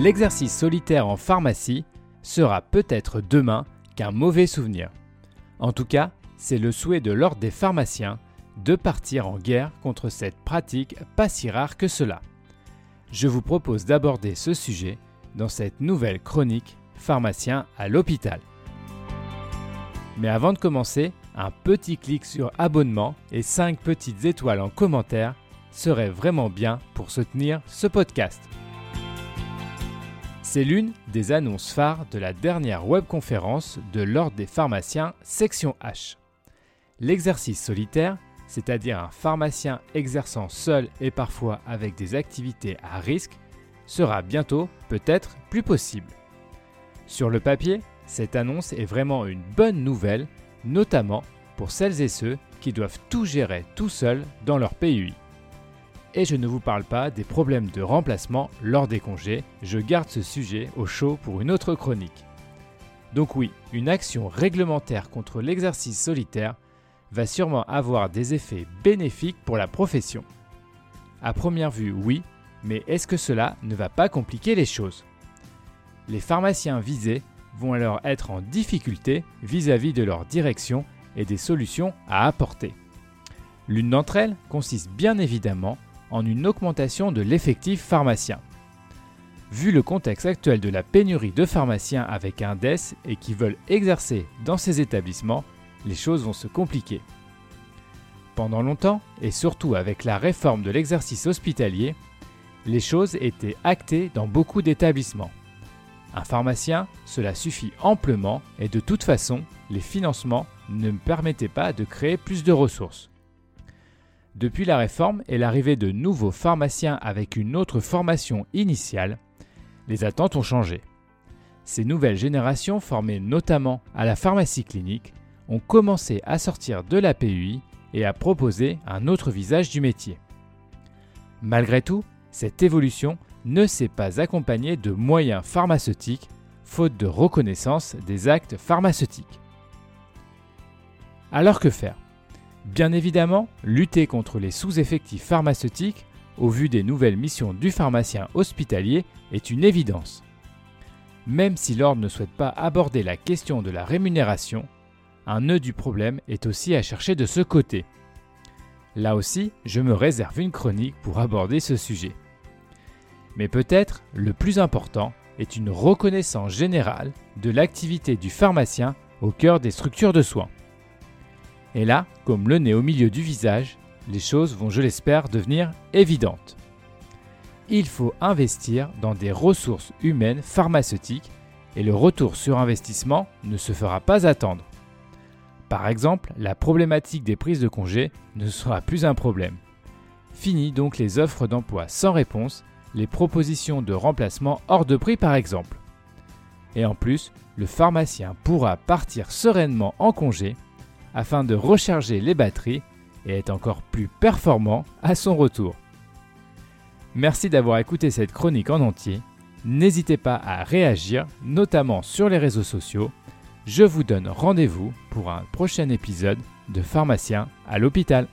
L'exercice solitaire en pharmacie sera peut-être demain qu'un mauvais souvenir. En tout cas, c'est le souhait de l'ordre des pharmaciens de partir en guerre contre cette pratique pas si rare que cela. Je vous propose d'aborder ce sujet dans cette nouvelle chronique Pharmacien à l'hôpital. Mais avant de commencer, un petit clic sur abonnement et 5 petites étoiles en commentaire serait vraiment bien pour soutenir ce podcast. C'est l'une des annonces phares de la dernière webconférence de l'Ordre des pharmaciens section H. L'exercice solitaire, c'est-à-dire un pharmacien exerçant seul et parfois avec des activités à risque, sera bientôt peut-être plus possible. Sur le papier, cette annonce est vraiment une bonne nouvelle, notamment pour celles et ceux qui doivent tout gérer tout seuls dans leur PUI. Et je ne vous parle pas des problèmes de remplacement lors des congés, je garde ce sujet au chaud pour une autre chronique. Donc oui, une action réglementaire contre l'exercice solitaire va sûrement avoir des effets bénéfiques pour la profession. À première vue, oui, mais est-ce que cela ne va pas compliquer les choses? Les pharmaciens visés vont alors être en difficulté vis-à-vis de leur direction et des solutions à apporter. L'une d'entre elles consiste bien évidemment en une augmentation de l'effectif pharmacien. Vu le contexte actuel de la pénurie de pharmaciens avec un DES et qui veulent exercer dans ces établissements, les choses vont se compliquer. Pendant longtemps, et surtout avec la réforme de l'exercice hospitalier, les choses étaient actées dans beaucoup d'établissements. Un pharmacien, cela suffit amplement et de toute façon, les financements ne me permettaient pas de créer plus de ressources. Depuis la réforme et l'arrivée de nouveaux pharmaciens avec une autre formation initiale, les attentes ont changé. Ces nouvelles générations, formées notamment à la pharmacie clinique, ont commencé à sortir de la PUI et à proposer un autre visage du métier. Malgré tout, cette évolution ne s'est pas accompagnée de moyens pharmaceutiques, faute de reconnaissance des actes pharmaceutiques. Alors que faire? Bien évidemment, lutter contre les sous-effectifs pharmaceutiques, au vu des nouvelles missions du pharmacien hospitalier, est une évidence. Même si l'ordre ne souhaite pas aborder la question de la rémunération, un nœud du problème est aussi à chercher de ce côté. Là aussi, je me réserve une chronique pour aborder ce sujet. Mais peut-être le plus important est une reconnaissance générale de l'activité du pharmacien au cœur des structures de soins. Et là, comme le nez au milieu du visage, les choses vont, je l'espère, devenir évidentes. Il faut investir dans des ressources humaines pharmaceutiques et le retour sur investissement ne se fera pas attendre. Par exemple, la problématique des prises de congés ne sera plus un problème. Fini donc les offres d'emploi sans réponse, les propositions de remplacement hors de prix par exemple. Et en plus, le pharmacien pourra partir sereinement en congé afin de recharger les batteries et être encore plus performant à son retour. Merci d'avoir écouté cette chronique en entier. N'hésitez pas à réagir, notamment sur les réseaux sociaux. Je vous donne rendez-vous pour un prochain épisode de Pharmacien à l'hôpital.